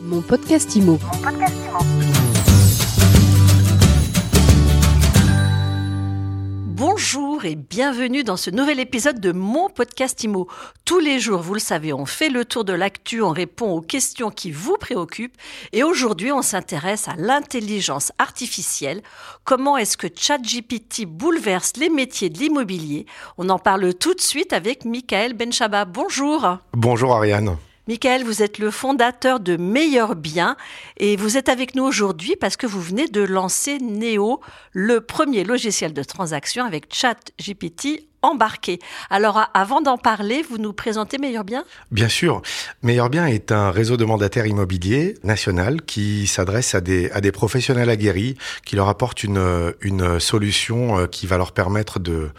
Mon podcast IMO. Bonjour et bienvenue dans ce nouvel épisode de mon podcast IMO. Tous les jours, vous le savez, on fait le tour de l'actu, on répond aux questions qui vous préoccupent et aujourd'hui, on s'intéresse à l'intelligence artificielle. Comment est-ce que ChatGPT bouleverse les métiers de l'immobilier? On en parle tout de suite avec Michael Benchaba. Bonjour. Bonjour Ariane. Michael, vous êtes le fondateur de Meilleur Bien et vous êtes avec nous aujourd'hui parce que vous venez de lancer Neo, le premier logiciel de transaction avec ChatGPT embarqué. Alors avant d'en parler, vous nous présentez Meilleur Bien? Bien sûr. Meilleur Bien est un réseau de mandataires immobiliers national qui s'adresse à des, à des professionnels aguerris, qui leur apporte une, une solution euh, qui va leur permettre de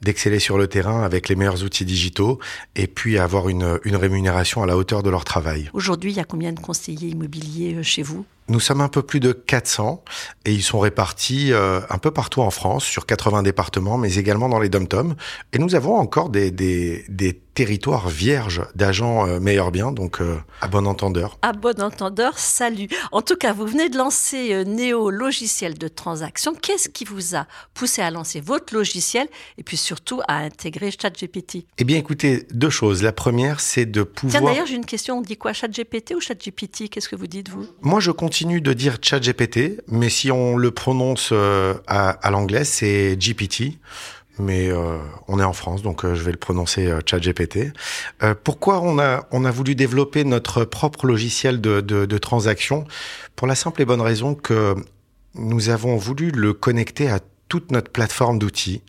d'exceller sur le terrain avec les meilleurs outils digitaux et puis avoir une, une rémunération à la hauteur de leur travail. Aujourd'hui, il y a combien de conseillers immobiliers euh, chez vous? Nous sommes un peu plus de 400 et ils sont répartis euh, un peu partout en France, sur 80 départements, mais également dans les dom-toms. Et nous avons encore des, des, des territoire vierge d'agents euh, meilleurs biens, donc euh, à bon entendeur. À bon entendeur, salut. En tout cas, vous venez de lancer euh, Néo logiciel de transaction. Qu'est-ce qui vous a poussé à lancer votre logiciel et puis surtout à intégrer ChatGPT? Eh bien, écoutez, deux choses. La première, c'est de pouvoir. Tiens, d'ailleurs, j'ai une question. On dit quoi ChatGPT ou ChatGPT? Qu'est-ce que vous dites, vous? Moi, je continue de dire ChatGPT, mais si on le prononce à, à l'anglais, c'est GPT mais euh, on est en France, donc euh, je vais le prononcer euh, ChatGPT. Pourquoi on a, on a voulu développer notre propre logiciel de, de, transaction? Pour la simple et bonne raison que nous avons voulu le connecter à toute notre plateforme d'outils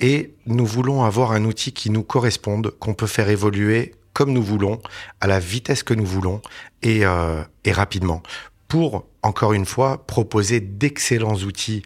et nous voulons avoir un outil qui nous corresponde, qu'on peut faire évoluer comme nous voulons, à la vitesse que nous voulons et, et rapidement pour, encore une fois, proposer d'excellents outils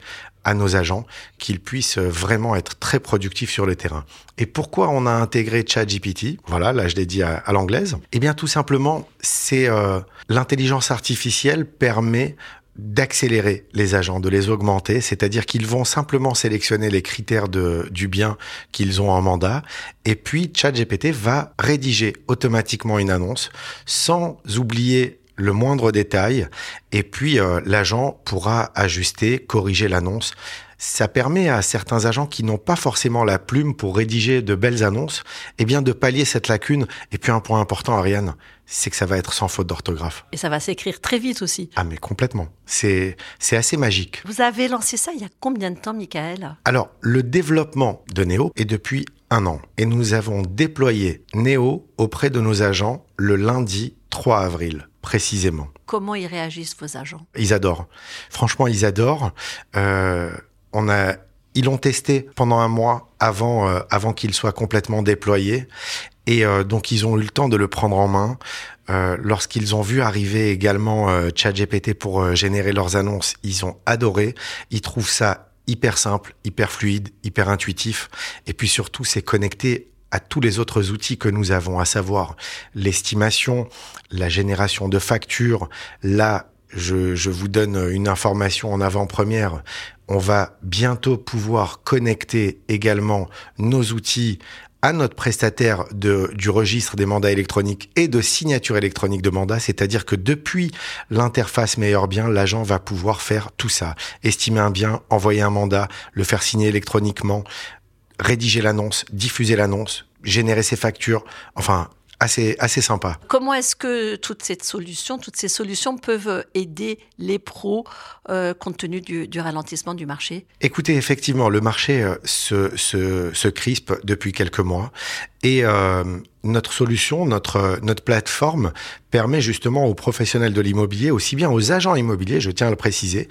à nos agents, qu'ils puissent vraiment être très productifs sur le terrain. Et pourquoi on a intégré ChatGPT Voilà, là je l'ai dit à, l'anglaise? Eh bien tout simplement, c'est euh, l'intelligence artificielle permet d'accélérer les agents, de les augmenter, c'est-à-dire qu'ils vont simplement sélectionner les critères de, du bien qu'ils ont en mandat, et puis ChatGPT va rédiger automatiquement une annonce sans oublier le moindre détail, et puis euh, l'agent pourra ajuster, corriger l'annonce. Ça permet à certains agents qui n'ont pas forcément la plume pour rédiger de belles annonces, eh bien de pallier cette lacune. Et puis un point important, Ariane, c'est que ça va être sans faute d'orthographe. Et ça va s'écrire très vite aussi. Ah mais complètement. C'est c'est assez magique. Vous avez lancé ça il y a combien de temps, Michael? Alors le développement de Neo est depuis un an et nous avons déployé Neo auprès de nos agents le lundi 3 avril précisément. Comment ils réagissent vos agents? Ils adorent. Franchement, ils adorent. Euh, on a, ils l'ont testé pendant un mois avant, euh, avant qu'il soit complètement déployé. Et euh, donc, ils ont eu le temps de le prendre en main. Euh, Lorsqu'ils ont vu arriver également ChatGPT pour générer leurs annonces, ils ont adoré. Ils trouvent ça hyper simple, hyper fluide, hyper intuitif. Et puis surtout, c'est connecté à tous les autres outils que nous avons, à savoir l'estimation, la génération de factures. Là, je, vous donne une information en avant-première. On va bientôt pouvoir connecter également nos outils à notre prestataire du registre des mandats électroniques et de signature électronique de mandat, c'est-à-dire que depuis l'interface Meilleur Bien, l'agent va pouvoir faire tout ça. Estimer un bien, envoyer un mandat, le faire signer électroniquement, rédiger l'annonce, diffuser l'annonce, générer ses factures, enfin assez assez sympa. Comment est-ce que toutes ces solutions, toutes ces solutions peuvent aider les pros euh, compte tenu du, du, ralentissement du marché? Écoutez, effectivement, le marché euh, se, se, se, crispe depuis quelques mois et euh, notre solution, notre notre plateforme permet justement aux professionnels de l'immobilier, aussi bien aux agents immobiliers, je tiens à le préciser,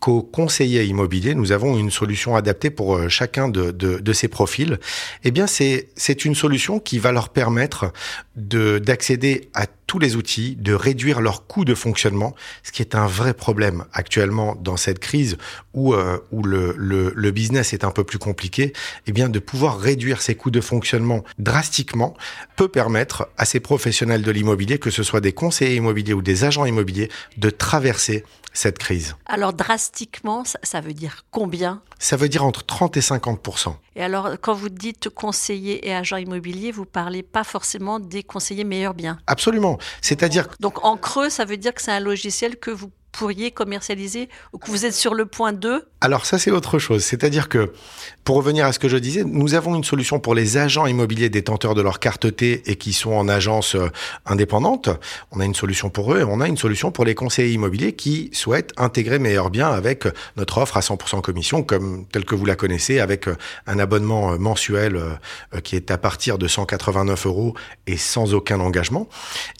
qu'aux conseillers immobiliers, nous avons une solution adaptée pour euh, chacun de, de, de ces profils. Eh bien, c'est une solution qui va leur permettre de d'accéder à tous les outils, de réduire leurs coûts de fonctionnement, ce qui est un vrai problème actuellement dans cette crise où euh, où le, le, le business est un peu plus compliqué. Eh bien, de pouvoir réduire ses coûts de fonctionnement drastiquement peut permettre à ces professionnels de l'immobilier, que ce soit des conseillers immobiliers ou des agents immobiliers, de traverser cette crise. Alors drastiquement drastiquement, ça, ça veut dire combien Ça veut dire entre 30 et 50% Et alors, quand vous dites conseiller et agent immobilier, vous parlez pas forcément des conseillers meilleurs biens. Absolument. C'est-à-dire Donc en creux, ça veut dire que c'est un logiciel que vous pourriez commercialiser ou que vous êtes sur le point de Alors ça c'est autre chose, c'est-à-dire que pour revenir à ce que je disais, nous avons une solution pour les agents immobiliers détenteurs de leur carte T et qui sont en agence euh, indépendante. On a une solution pour eux et on a une solution pour les conseillers immobiliers qui souhaitent intégrer Meilleur Bien avec notre offre à 100% commission comme telle que vous la connaissez avec euh, un abonnement euh, mensuel qui est à partir de 189 euros et sans aucun engagement.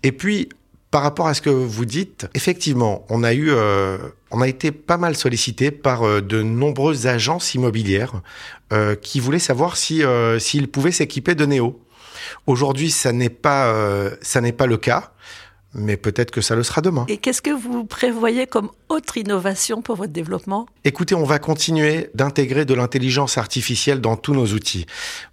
Et puis par rapport à ce que vous dites, effectivement, on a eu, euh, on a été pas mal sollicité par euh, de nombreuses agences immobilières euh, qui voulaient savoir si s'ils pouvaient s'équiper de Néo. Aujourd'hui, ça n'est pas, ça n'est pas le cas mais peut-être que ça le sera demain. Et qu'est-ce que vous prévoyez comme autre innovation pour votre développement? Écoutez, on va continuer d'intégrer de l'intelligence artificielle dans tous nos outils.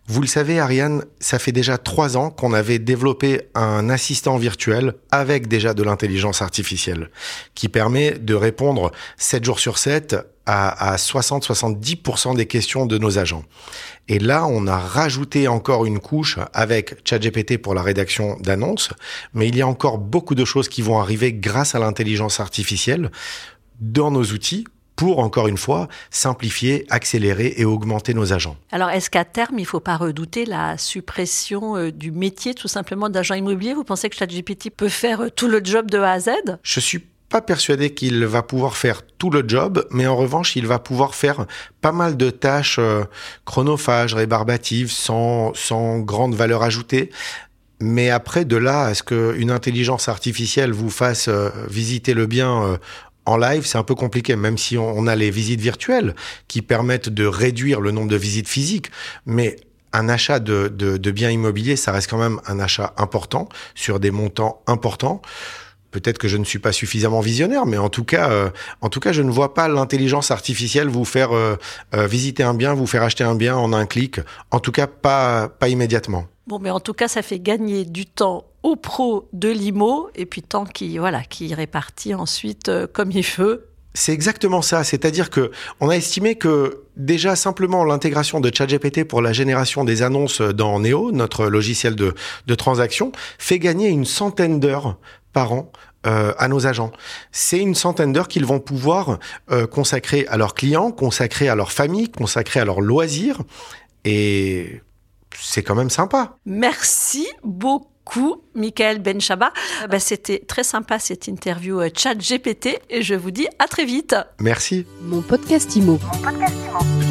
Vous le savez, Ariane, ça fait déjà trois ans qu'on avait développé un assistant virtuel avec déjà de l'intelligence artificielle qui permet de répondre 7 jours sur 7 à, à 60-70% des questions de nos agents. Et là, on a rajouté encore une couche avec ChatGPT pour la rédaction d'annonces, mais il y a encore beaucoup de choses qui vont arriver grâce à l'intelligence artificielle dans nos outils pour, encore une fois, simplifier, accélérer et augmenter nos agents. Alors, est-ce qu'à terme, il ne faut pas redouter la suppression euh, du métier tout simplement d'agent immobilier Vous pensez que ChatGPT peut faire euh, tout le job de A à Z? Je suis pas persuadé qu'il va pouvoir faire tout le job, mais en revanche, il va pouvoir faire pas mal de tâches euh, chronophages, rébarbatives, sans, sans grande valeur ajoutée. Mais après, de là à ce qu'une intelligence artificielle vous fasse euh, visiter le bien euh, en live, c'est un peu compliqué, même si on, a les visites virtuelles qui permettent de réduire le nombre de visites physiques. Mais un achat de, de, de biens immobiliers, ça reste quand même un achat important sur des montants importants. Peut-être que je ne suis pas suffisamment visionnaire, mais en tout cas, euh, en tout cas, je ne vois pas l'intelligence artificielle vous faire euh, euh, visiter un bien, vous faire acheter un bien en un clic. En tout cas, pas pas immédiatement. Bon, mais en tout cas, ça fait gagner du temps aux pros de l'IMO et puis tant qui voilà, qui répartit ensuite comme il veut c'est exactement ça. C'est-à-dire que on a estimé que déjà simplement l'intégration de ChatGPT pour la génération des annonces dans Neo, notre logiciel de, de transaction, fait gagner une centaine d'heures par an euh, à nos agents. C'est une centaine d'heures qu'ils vont pouvoir euh, consacrer à leurs clients, consacrer à leur famille, consacrer à leurs loisirs. Et c'est quand même sympa. Merci beaucoup. Michael Benchaba. Bah, C'était très sympa cette interview euh, chat GPT et je vous dis à très vite. Merci. Mon podcast Imo. Mon podcast Imo.